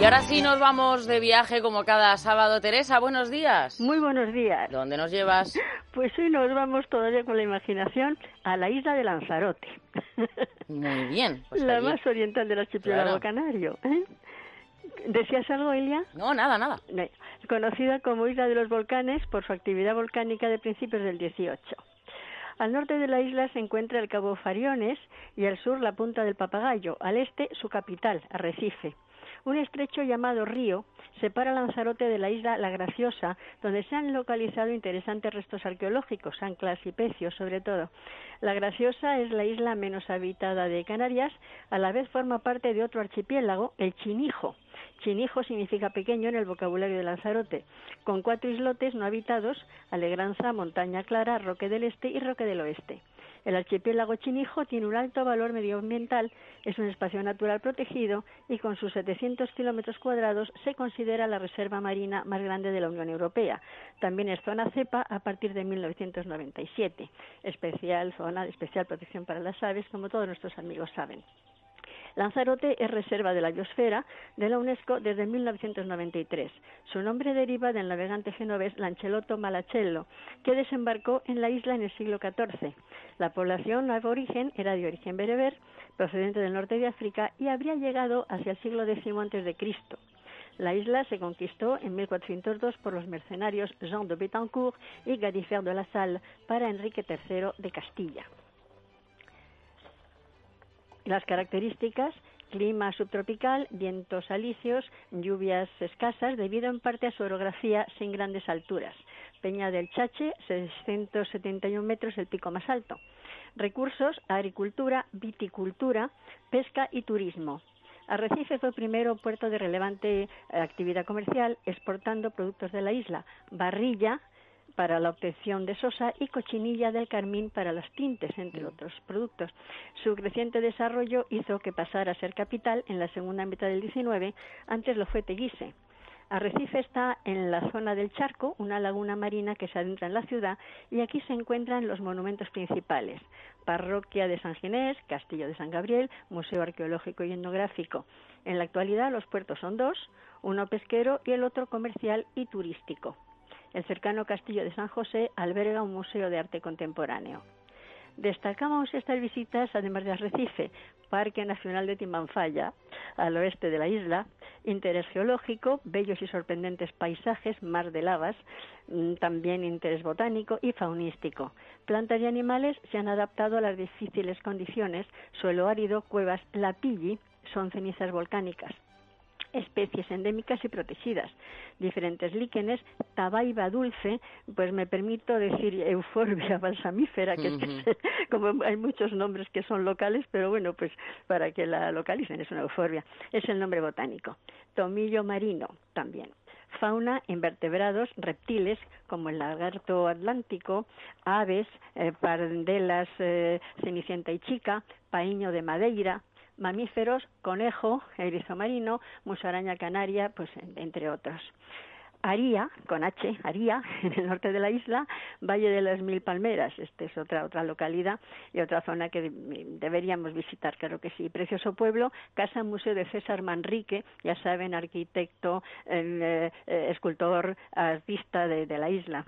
Y ahora sí nos vamos de viaje como cada sábado. Teresa, buenos días. Muy buenos días. ¿Dónde nos llevas? Pues hoy nos vamos todavía con la imaginación a la isla de Lanzarote. Muy bien. Pues la allí. más oriental del archipiélago Claro. canario. ¿eh? ¿Decías algo, Elia? No, nada, nada. No. Conocida como Isla de los Volcanes por su actividad volcánica de principios del 18. Al norte de la isla se encuentra el Cabo Fariones y al sur la Punta del Papagayo, al este su capital, Arrecife. Un estrecho llamado Río separa Lanzarote de la isla La Graciosa, donde se han localizado interesantes restos arqueológicos, anclas y pecios sobre todo. La Graciosa es la isla menos habitada de Canarias, a la vez forma parte de otro archipiélago, el Chinijo. Chinijo significa pequeño en el vocabulario de Lanzarote, con cuatro islotes no habitados, Alegranza, Montaña Clara, Roque del Este y Roque del Oeste. El archipiélago Chinijo tiene un alto valor medioambiental, es un espacio natural protegido y con sus 700 kilómetros cuadrados se considera la reserva marina más grande de la Unión Europea. También es zona cepa a partir de 1997, especial zona de especial protección para las aves, como todos nuestros amigos saben. Lanzarote es reserva de la biosfera de la UNESCO desde 1993. Su nombre deriva del navegante genovés Lancelotto Malacello, que desembarcó en la isla en el siglo XIV. La población aborigen era de origen bereber, procedente del norte de África, y habría llegado hacia el siglo X Cristo. La isla se conquistó en 1402 por los mercenarios Jean de Betancourt y Gadifer de la Salle para Enrique III de Castilla. Las características clima subtropical, vientos alisios, lluvias escasas, debido en parte a su orografía sin grandes alturas. Peña del Chache, 671 metros, el pico más alto. Recursos, agricultura, viticultura, pesca y turismo. Arrecife fue primero puerto de relevante eh, actividad comercial, exportando productos de la isla, barrilla, para la obtención de sosa y cochinilla del carmín para las tintes, entre otros productos. Su creciente desarrollo hizo que pasara a ser capital en la segunda mitad del XIX, antes lo fue Teguise. Arrecife está en la zona del Charco, una laguna marina que se adentra en la ciudad, y aquí se encuentran los monumentos principales. Parroquia de San Ginés, Castillo de San Gabriel, Museo Arqueológico y Etnográfico. En la actualidad los puertos son dos, uno pesquero y el otro comercial y turístico. El cercano Castillo de San José alberga un museo de arte contemporáneo. Destacamos estas visitas, además de Arrecife, Parque Nacional de Timbanfaya, al oeste de la isla, interés geológico, bellos y sorprendentes paisajes, mar de lavas, mm, también interés botánico y faunístico. Plantas y animales se han adaptado a las difíciles condiciones, suelo árido, cuevas, lapilli, son cenizas volcánicas especies endémicas y protegidas, diferentes líquenes, tabaiba dulce, pues me permito decir euforbia balsamífera, que, es que como hay muchos nombres que son locales, pero bueno, pues para que la localicen es una euforbia, es el nombre botánico. Tomillo marino también. Fauna, invertebrados, reptiles como el lagarto atlántico, aves, eh, pardelas, eh, cenicienta y chica, paíño de madeira, mamíferos, conejo, erizo marino, musaraña canaria, pues entre otros. Aría, con H, Aría, en el norte de la isla, Valle de las Mil Palmeras, esta es otra otra localidad y otra zona que deberíamos visitar, claro que sí. Precioso pueblo, Casa Museo de César Manrique, ya saben, arquitecto, eh, eh, escultor, artista de, la isla,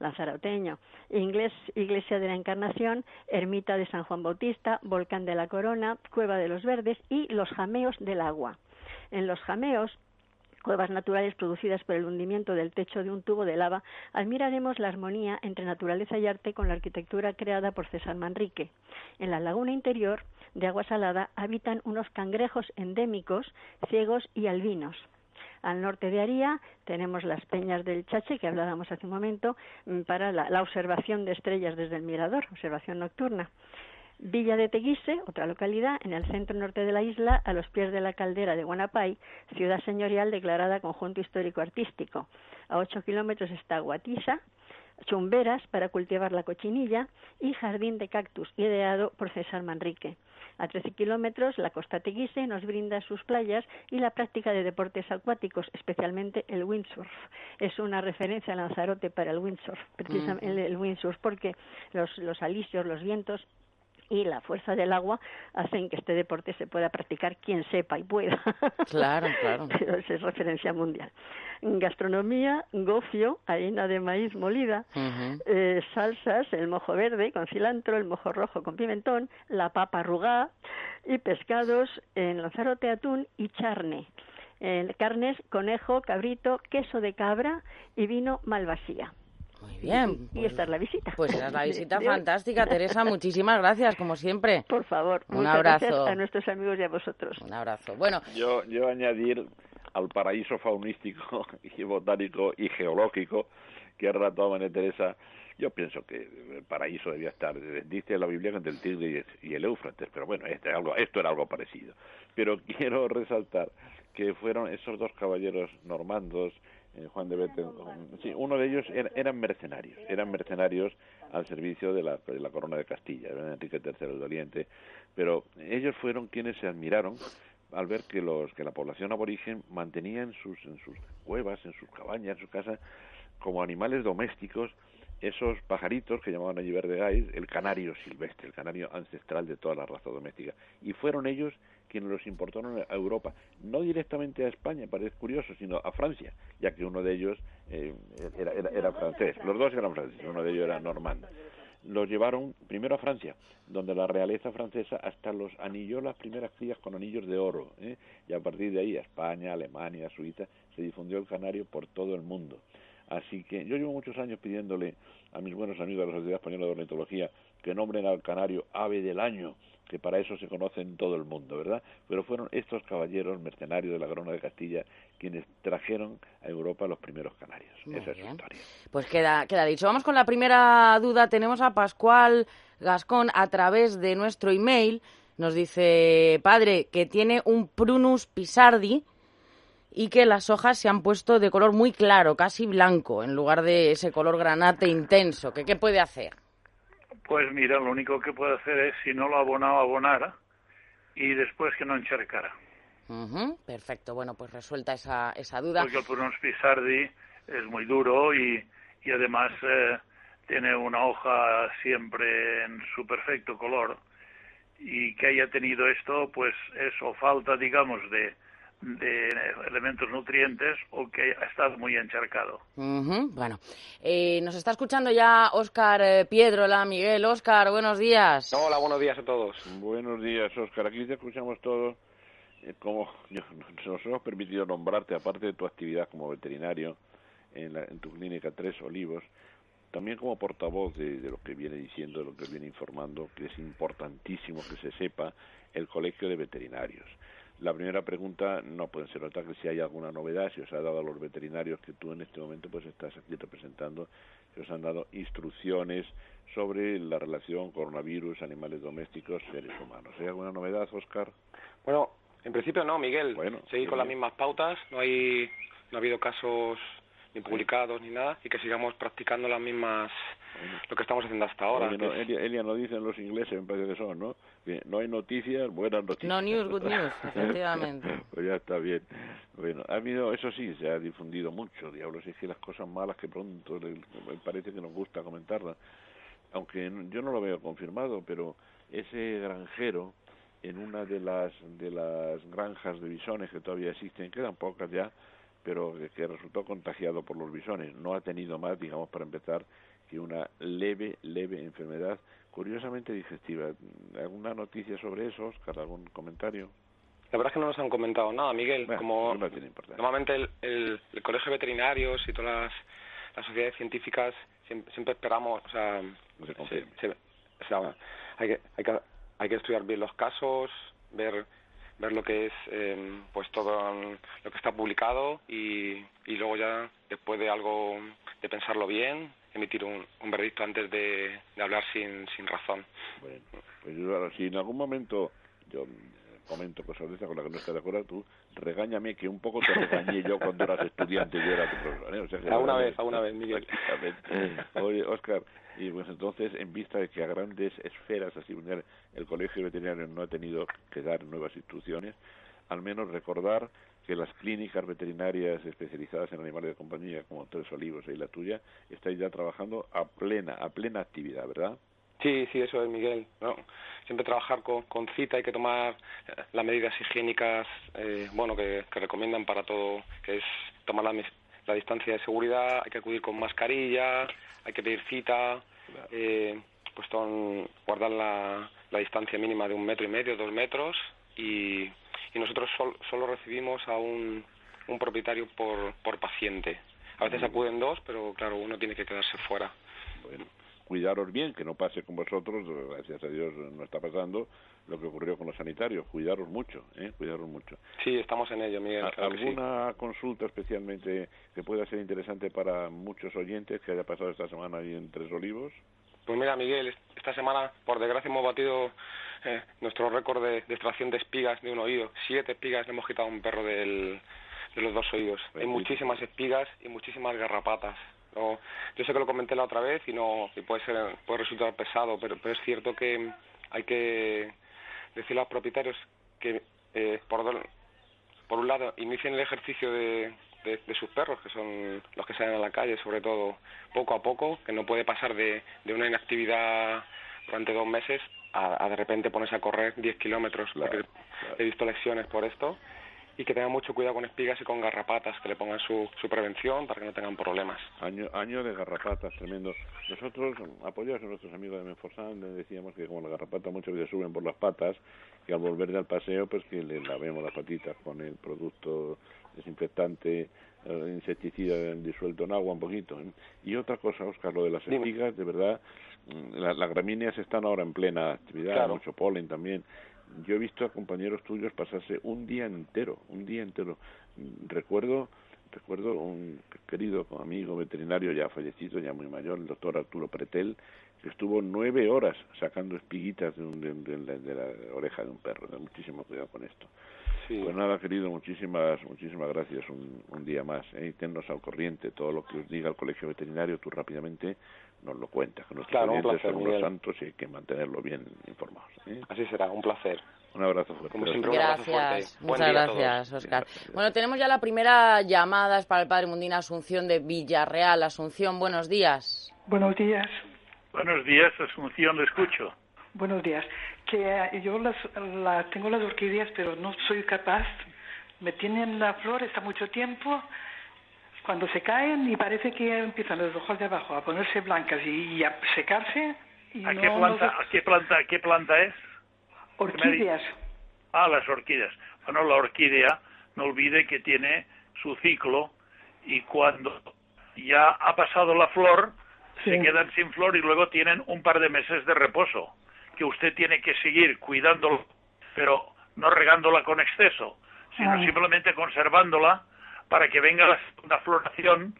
lanzaroteño. Inglés, Iglesia de la Encarnación, Ermita de San Juan Bautista, Volcán de la Corona, Cueva de los Verdes y Los Jameos del Agua. En los jameos cuevas naturales producidas por el hundimiento del techo de un tubo de lava, admiraremos la armonía entre naturaleza y arte con la arquitectura creada por César Manrique. En la laguna interior, de agua salada, habitan unos cangrejos endémicos, ciegos y albinos. Al norte de Aría tenemos las peñas del Chache, que hablábamos hace un momento, mm, para la, la observación de estrellas desde el mirador, observación nocturna. Villa de Teguise, otra localidad, en el centro norte de la isla, a los pies de la caldera de Guanapay, ciudad señorial declarada conjunto histórico-artístico. A ocho kilómetros está Guatisa, chumberas para cultivar la cochinilla y jardín de cactus, ideado por César Manrique. A 13 kilómetros, la costa Teguise nos brinda sus playas y la práctica de deportes acuáticos, especialmente el windsurf. Es una referencia a Lanzarote para el windsurf, precisamente el, windsurf, porque los, los alisios, los vientos y la fuerza del agua hacen que este deporte se pueda practicar quien sepa y pueda. Claro, claro. Pero es referencia mundial. Gastronomía, gofio, harina de maíz molida, eh, salsas, el mojo verde con cilantro, el mojo rojo con pimentón, la papa arrugada y pescados en Lanzarote, atún y charne. carnes, conejo, cabrito, queso de cabra y vino malvasía. Muy bien. Y, esta es la visita. Pues esta es la visita fantástica, Teresa. Muchísimas gracias, como siempre. Por favor. Un abrazo. a nuestros amigos y a vosotros. Un abrazo. Bueno. Yo, yo añadir al paraíso faunístico y botánico y geológico que ha relatado María Teresa, yo pienso que el paraíso debía estar, dice la Biblia, entre el Tigre y el Éufrates, pero bueno, este algo, esto era algo parecido. Pero quiero resaltar que fueron esos dos caballeros normandos, eh, Juan de Beten, sí, uno de ellos eran mercenarios, eran mercenarios al servicio de la, de la corona de Castilla, Enrique III el Doliente, pero ellos fueron quienes se admiraron al ver que los que la población aborigen mantenía en sus en sus cuevas, en sus cabañas, en sus casas como animales domésticos esos pajaritos que llamaban allí verde el canario silvestre, el canario ancestral de toda la raza doméstica. Y fueron ellos quienes los importaron a Europa, no directamente a España, parece curioso, sino a Francia, ya que uno de ellos eh, era, era, francés, los dos eran franceses, uno de ellos era normando. Los llevaron primero a Francia, donde la realeza francesa hasta los anilló las primeras crías con anillos de oro, ¿eh? y a partir de ahí a España, Alemania, Suiza, se difundió el canario por todo el mundo. Así que yo llevo muchos años pidiéndole a mis buenos amigos de la Sociedad Española de Ornitología que nombren al canario ave del año, que para eso se conoce en todo el mundo, ¿verdad? Pero fueron estos caballeros mercenarios de la corona de Castilla quienes trajeron a Europa los primeros canarios. Esa es su historia. Pues queda, queda dicho. Vamos con la primera duda. Tenemos a Pascual Gascón a través de nuestro email. Nos dice, padre, que tiene un Prunus pisardi y que las hojas se han puesto de color muy claro, casi blanco, en lugar de ese color granate intenso. ¿Qué, qué puede hacer? Pues mira, lo único que puede hacer es, si no lo abonaba, abonara y después que no encharcara. Perfecto, bueno, pues resuelta esa, esa duda. Porque el Prunus pisardi es muy duro y, y además eh, tiene una hoja siempre en su perfecto color y que haya tenido esto, pues eso, falta, digamos, de, de elementos nutrientes o que ha estado muy encharcado. Bueno, eh, nos está escuchando ya Óscar eh, Piedrola, Miguel. Óscar, buenos días. Hola, buenos días a todos. Buenos días, Óscar. Aquí te escuchamos todos. Eh, como nos hemos permitido nombrarte, aparte de tu actividad como veterinario en, en tu clínica Tres Olivos, también como portavoz de, de, lo que viene diciendo, de lo que viene informando, que es importantísimo que se sepa el Colegio de Veterinarios. La primera pregunta no puede ser otra que si hay alguna novedad, si os ha dado a los veterinarios que tú en este momento pues estás aquí representando, si os han dado instrucciones sobre la relación coronavirus, animales domésticos, seres humanos. ¿Hay alguna novedad, Oscar? Bueno, en principio no, Miguel. Bueno, Seguir con las mismas pautas, no hay no ha habido casos ni publicados ni nada y que sigamos practicando las mismas lo que estamos haciendo hasta ahora. no, Elia, no dicen los ingleses, me parece que son, ¿no? no hay noticias, buenas noticias. No news, good news, efectivamente. pues ya está bien. Bueno, ha habido, eso sí, se ha difundido mucho, diablos, es que las cosas malas que pronto me parece que nos gusta comentarlas, aunque yo no lo veo confirmado, pero ese granjero en una de las de las granjas de bisones que todavía existen, quedan pocas ya, pero que resultó contagiado por los bisones. No ha tenido más, digamos, para empezar, que una leve, leve enfermedad, curiosamente digestiva. ¿Alguna noticia sobre eso, Oscar? ¿Algún comentario? La verdad es que no nos han comentado nada, Miguel. como normalmente el, el, Colegio de Veterinarios y todas las, sociedades científicas siempre, esperamos, o sea, hay, que, hay, que, hay que estudiar bien los casos, ver ver lo que es eh, pues todo lo que está publicado y, y luego ya después de algo de pensarlo bien emitir un, un veredicto antes de, de hablar sin, sin razón. Bueno, pues si en algún momento yo comento cosas de esas con las que no estás de acuerdo tú, regáñame que un poco te regañé yo cuando eras estudiante y yo era tu profesor. ¿eh? O sea, alguna vez, alguna vez, Miguel. Oye, Oscar, y pues entonces, en vista de que a grandes esferas así el Colegio Veterinario no ha tenido que dar nuevas instrucciones, al menos recordar que las clínicas veterinarias especializadas en animales de compañía, como Tres Olivos y la tuya, estáis ya trabajando a plena, a plena actividad, ¿verdad? Sí, sí, eso es, Miguel. ¿no? Siempre trabajar con, con cita, hay que tomar eh, las medidas higiénicas, eh, bueno, que, recomiendan para todo, que es tomar la, la, distancia de seguridad, hay que acudir con mascarilla, hay que pedir cita, eh, pues guardar la, la distancia mínima de un metro y medio, dos metros, y y nosotros solo recibimos a un, un propietario por, por paciente. A veces acuden dos, pero claro, uno tiene que quedarse fuera. Bueno, cuidaros bien, que no pase con vosotros, gracias a Dios no está pasando lo que ocurrió con los sanitarios. Cuidaros mucho, ¿eh? Cuidaros mucho. Sí, estamos en ello, Miguel. ¿Alguna consulta especialmente que pueda ser interesante para muchos oyentes que haya pasado esta semana ahí en Tres Olivos? Pues mira, Miguel, esta semana, por desgracia, hemos batido eh, nuestro récord de, extracción de espigas de un oído. Siete espigas le hemos quitado a un perro del, de los dos oídos. Hay muchísimas espigas y muchísimas garrapatas. No, yo sé que lo comenté la otra vez y no y puede ser puede resultar pesado, pero, pero es cierto que hay que decirle a los propietarios que eh, por, por un lado inicien el ejercicio de, de, sus perros, que son los que salen a la calle, sobre todo poco a poco, que no puede pasar de, de una inactividad durante dos meses a, de repente ponerse a correr 10 kilómetros. He visto lecciones por esto y que tengan mucho cuidado con espigas y con garrapatas, que le pongan su, su prevención para que no tengan problemas. Año, año de garrapatas tremendos. Nosotros, apoyados a nuestros amigos de Menforsan, decíamos que como las garrapatas muchas veces suben por las patas, que al volver del paseo, pues que le lavemos las patitas con el producto desinfectante, insecticida disuelto en agua un poquito. ¿eh? Y otra cosa, Oscar, lo de las espigas, de verdad, mm, las gramíneas están ahora en plena actividad, mucho polen también yo he visto a compañeros tuyos pasarse un día entero, un día entero. Recuerdo, recuerdo un querido amigo veterinario ya fallecido, ya muy mayor, el doctor Arturo Pretel, que estuvo nueve horas sacando espiguitas de, de, la oreja de un perro. muchísimo cuidado con esto. Pues nada, querido, muchísimas, muchísimas gracias un, un día más. ¿eh? Tennos al corriente todo lo que os diga el colegio veterinario, tú rápidamente nos lo cuentas, que nuestros claro, clientes son unos santos y hay que mantenerlo bien informados. ¿eh? Así será, un placer. Un abrazo fuerte. Como siempre, gracias, muchas gracias, Oscar. Bueno, tenemos ya la primera llamada es para el Padre Mundina Asunción de Villarreal. Asunción, buenos días. Buenos días. Buenos días, Asunción, le escucho. Buenos días. Que eh, yo las, la, tengo las orquídeas, pero no soy capaz. Me tienen la flor, está mucho tiempo cuando se caen y parece que empiezan los ojos de abajo a ponerse blancas y, a secarse. Y ¿A, qué planta, ¿A qué planta, qué planta es? Orquídeas. Ah, las orquídeas. Bueno, la orquídea, no olvide que tiene su ciclo y cuando ya ha pasado la flor, se quedan sin flor y luego tienen un par de meses de reposo, que usted tiene que seguir cuidándola, pero no regándola con exceso, sino simplemente conservándola para que venga la segunda floración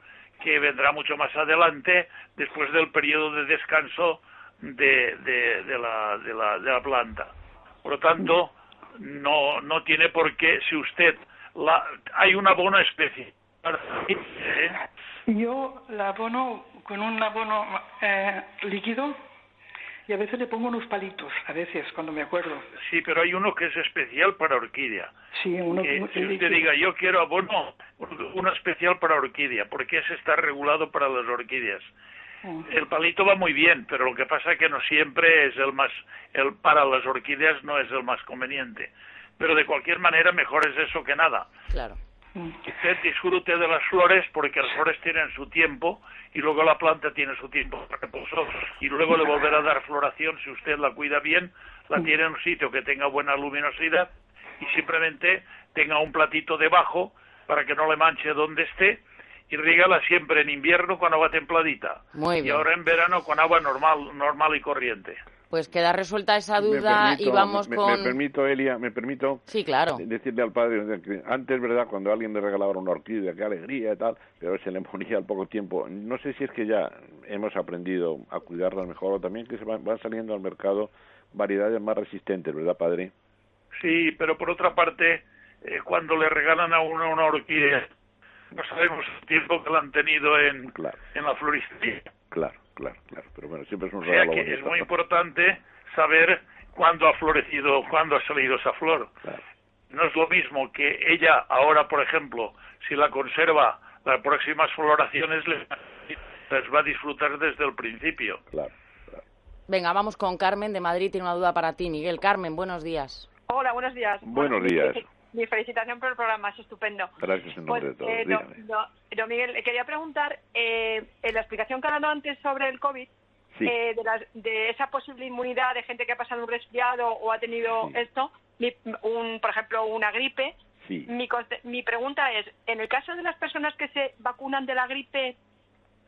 que vendrá mucho más adelante después del periodo de descanso de, de, la, de, la, de la planta. Por lo tanto, no, no tiene por qué, si usted, la, hay un abono especie. ¿eh? Yo la abono con un abono eh, líquido y a veces le pongo unos palitos, a veces, cuando me acuerdo. Sí, pero hay uno que es especial para orquídea. Sí, uno que, si usted diga, yo quiero abono, uno especial para orquídea, porque ese está regulado para las orquídeas. El palito va muy bien, pero lo que pasa es que no siempre es el más, el para las orquídeas no es el más conveniente. Pero de cualquier manera mejor es eso que nada. Claro. Usted disfrute de las flores porque las flores tienen su tiempo y luego la planta tiene su tiempo de reposo y luego le volverá a dar floración si usted la cuida bien, la tiene en un sitio que tenga buena luminosidad y simplemente tenga un platito debajo para que no le manche donde esté y rígala siempre en invierno con agua templadita. Y ahora en verano con agua normal, normal y corriente. Pues queda resuelta esa duda y vamos con... Me permito, Elia, me permito sí, claro. decirle al padre que antes, ¿verdad?, cuando alguien le regalaba una orquídea, qué alegría y tal, pero se le ponía al poco tiempo. No sé si es que ya hemos aprendido a cuidarlas mejor o también que se van, saliendo al mercado variedades más resistentes, ¿verdad, padre? Sí, pero por otra parte, eh, cuando le regalan a uno una orquídea, no sabemos el tiempo que la han tenido en, en la floristería. Claro claro, claro. Pero bueno, siempre es un regalo. que es muy importante saber cuándo ha florecido, cuándo ha salido esa flor. No es lo mismo que ella ahora, por ejemplo, si la conserva las próximas floraciones, les, va a disfrutar desde el principio. Claro, Venga, vamos con Carmen de Madrid. Tiene una duda para ti, Miguel. Carmen, buenos días. Hola, buenos días. Buenos días. Mi felicitación por el programa, es estupendo. Gracias en nombre de todos. Eh, don, Miguel, le quería preguntar, eh, en la explicación que ha dado antes sobre el COVID, eh, de, esa posible inmunidad de gente que ha pasado un resfriado o ha tenido esto, un, por ejemplo, una gripe, mi, mi pregunta es, en el caso de las personas que se vacunan de la gripe,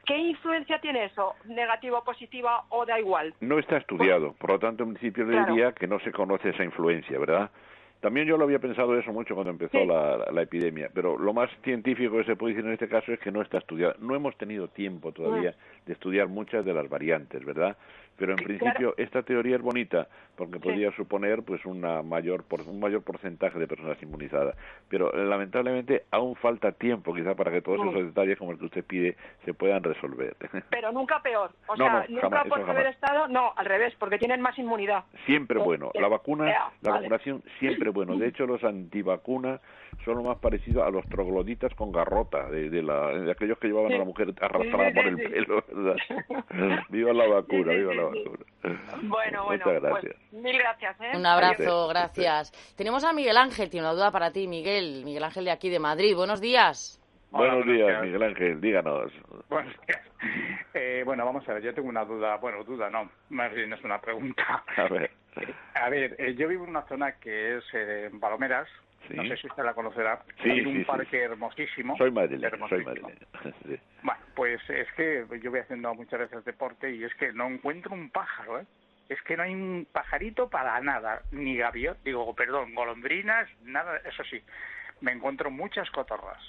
¿Qué influencia tiene eso? ¿Negativa, positiva o da igual? No está estudiado, por lo tanto, en principio le diría que no se conoce esa influencia, ¿verdad? También yo lo había pensado eso mucho cuando empezó la, epidemia, pero lo más científico que se puede decir en este caso es que no está estudiado. No hemos tenido tiempo todavía de estudiar muchas de las variantes, ¿verdad? pero en principio esta teoría es bonita porque podría suponer pues una mayor por, un mayor porcentaje de personas inmunizadas. Pero lamentablemente aún falta tiempo quizá para que todos esos detalles como el que usted pide se puedan resolver. Pero nunca peor. O sea nunca por haber estado no al revés porque tienen más inmunidad. Siempre bueno. la vacuna la vacunación siempre bueno. De hecho los antivacunas son lo más parecido a los trogloditas con garrota de, la, de aquellos que llevaban a la mujer arrastrada por el pelo viva la vacuna viva la bueno, bueno, Muchas pues, gracias. mil gracias. ¿eh? Un abrazo, gracias. Tenemos a Miguel Ángel, tiene una duda para ti, Miguel. Miguel Ángel de aquí de Madrid. Buenos días. Buenos días, Miguel Ángel, díganos. Eh, bueno, vamos a ver, yo tengo una duda, bueno, duda no, más bien es una pregunta. A ver. A ver, eh, yo vivo en una zona que es eh, en Palomeras, no sé si usted la conocerá. Tiene un parque hermosísimo. Soy madrileño, soy madrileño. Bueno, pues es que yo voy haciendo muchas veces deporte y es que no encuentro un pájaro, ¿eh? Es que no hay un pajarito para nada, ni gaviot, digo, perdón, golondrinas, nada, eso sí. Me encuentro muchas cotorras.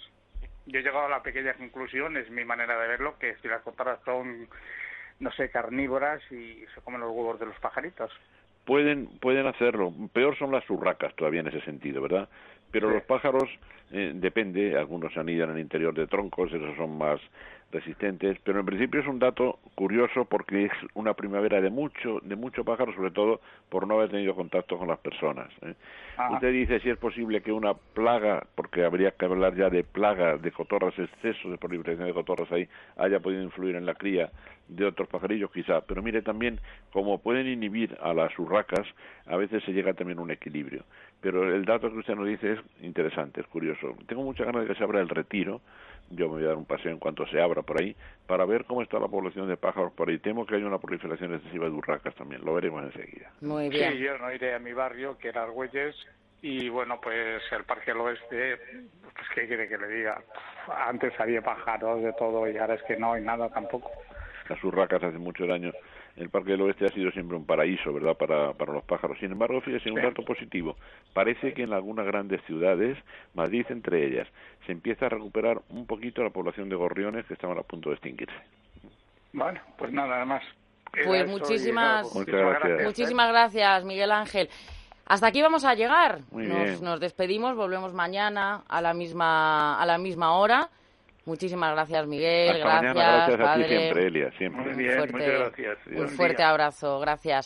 Yo he llegado a la pequeña conclusión, es mi manera de verlo, que si las cotorras son, no sé, carnívoras y se comen los huevos de los pajaritos pueden pueden hacerlo. Peor son las urracas todavía en ese sentido, ¿verdad? Pero los pájaros eh, depende, algunos anidan en el interior de troncos, esos son más resistentes, pero en principio es un dato curioso porque es una primavera de mucho de mucho pájaro, sobre todo por no haber tenido contacto con las personas. ¿eh? Usted dice si es posible que una plaga, porque habría que hablar ya de plaga de cotorras, exceso de proliferación de cotorras ahí, haya podido influir en la cría de otros pajarillos quizá, pero mire también como pueden inhibir a las urracas, a veces se llega también a un equilibrio. Pero el dato que usted nos dice es interesante, es curioso. Tengo mucha ganas de que se abra el retiro, yo me voy a dar un paseo en cuanto se abra por ahí, para ver cómo está la población de pájaros por ahí. Temo que haya una proliferación excesiva de urracas también, lo veremos enseguida. Muy bien. Sí, yo no iré a mi barrio, que era Argüelles, y bueno, pues el Parque del Oeste, pues qué quiere que le diga. Antes había pájaros de todo y ahora es que no hay nada tampoco. Las urracas hace muchos años el Parque del Oeste ha sido siempre un paraíso, ¿verdad?, para, para los pájaros. Sin embargo, fíjese, un dato positivo. Parece que en algunas grandes ciudades, Madrid entre ellas, se empieza a recuperar un poquito la población de gorriones que estaban a punto de extinguirse. Bueno, pues nada, nada más. Pues muchísimas, gracias. muchísimas gracias, Miguel Ángel. Hasta aquí vamos a llegar. nos, nos, despedimos, volvemos mañana a la misma a la misma hora. Muchísimas gracias, Miguel. gracias, gracias a ti siempre, Elia, siempre. Muy bien, muchas gracias. Un fuerte abrazo, gracias.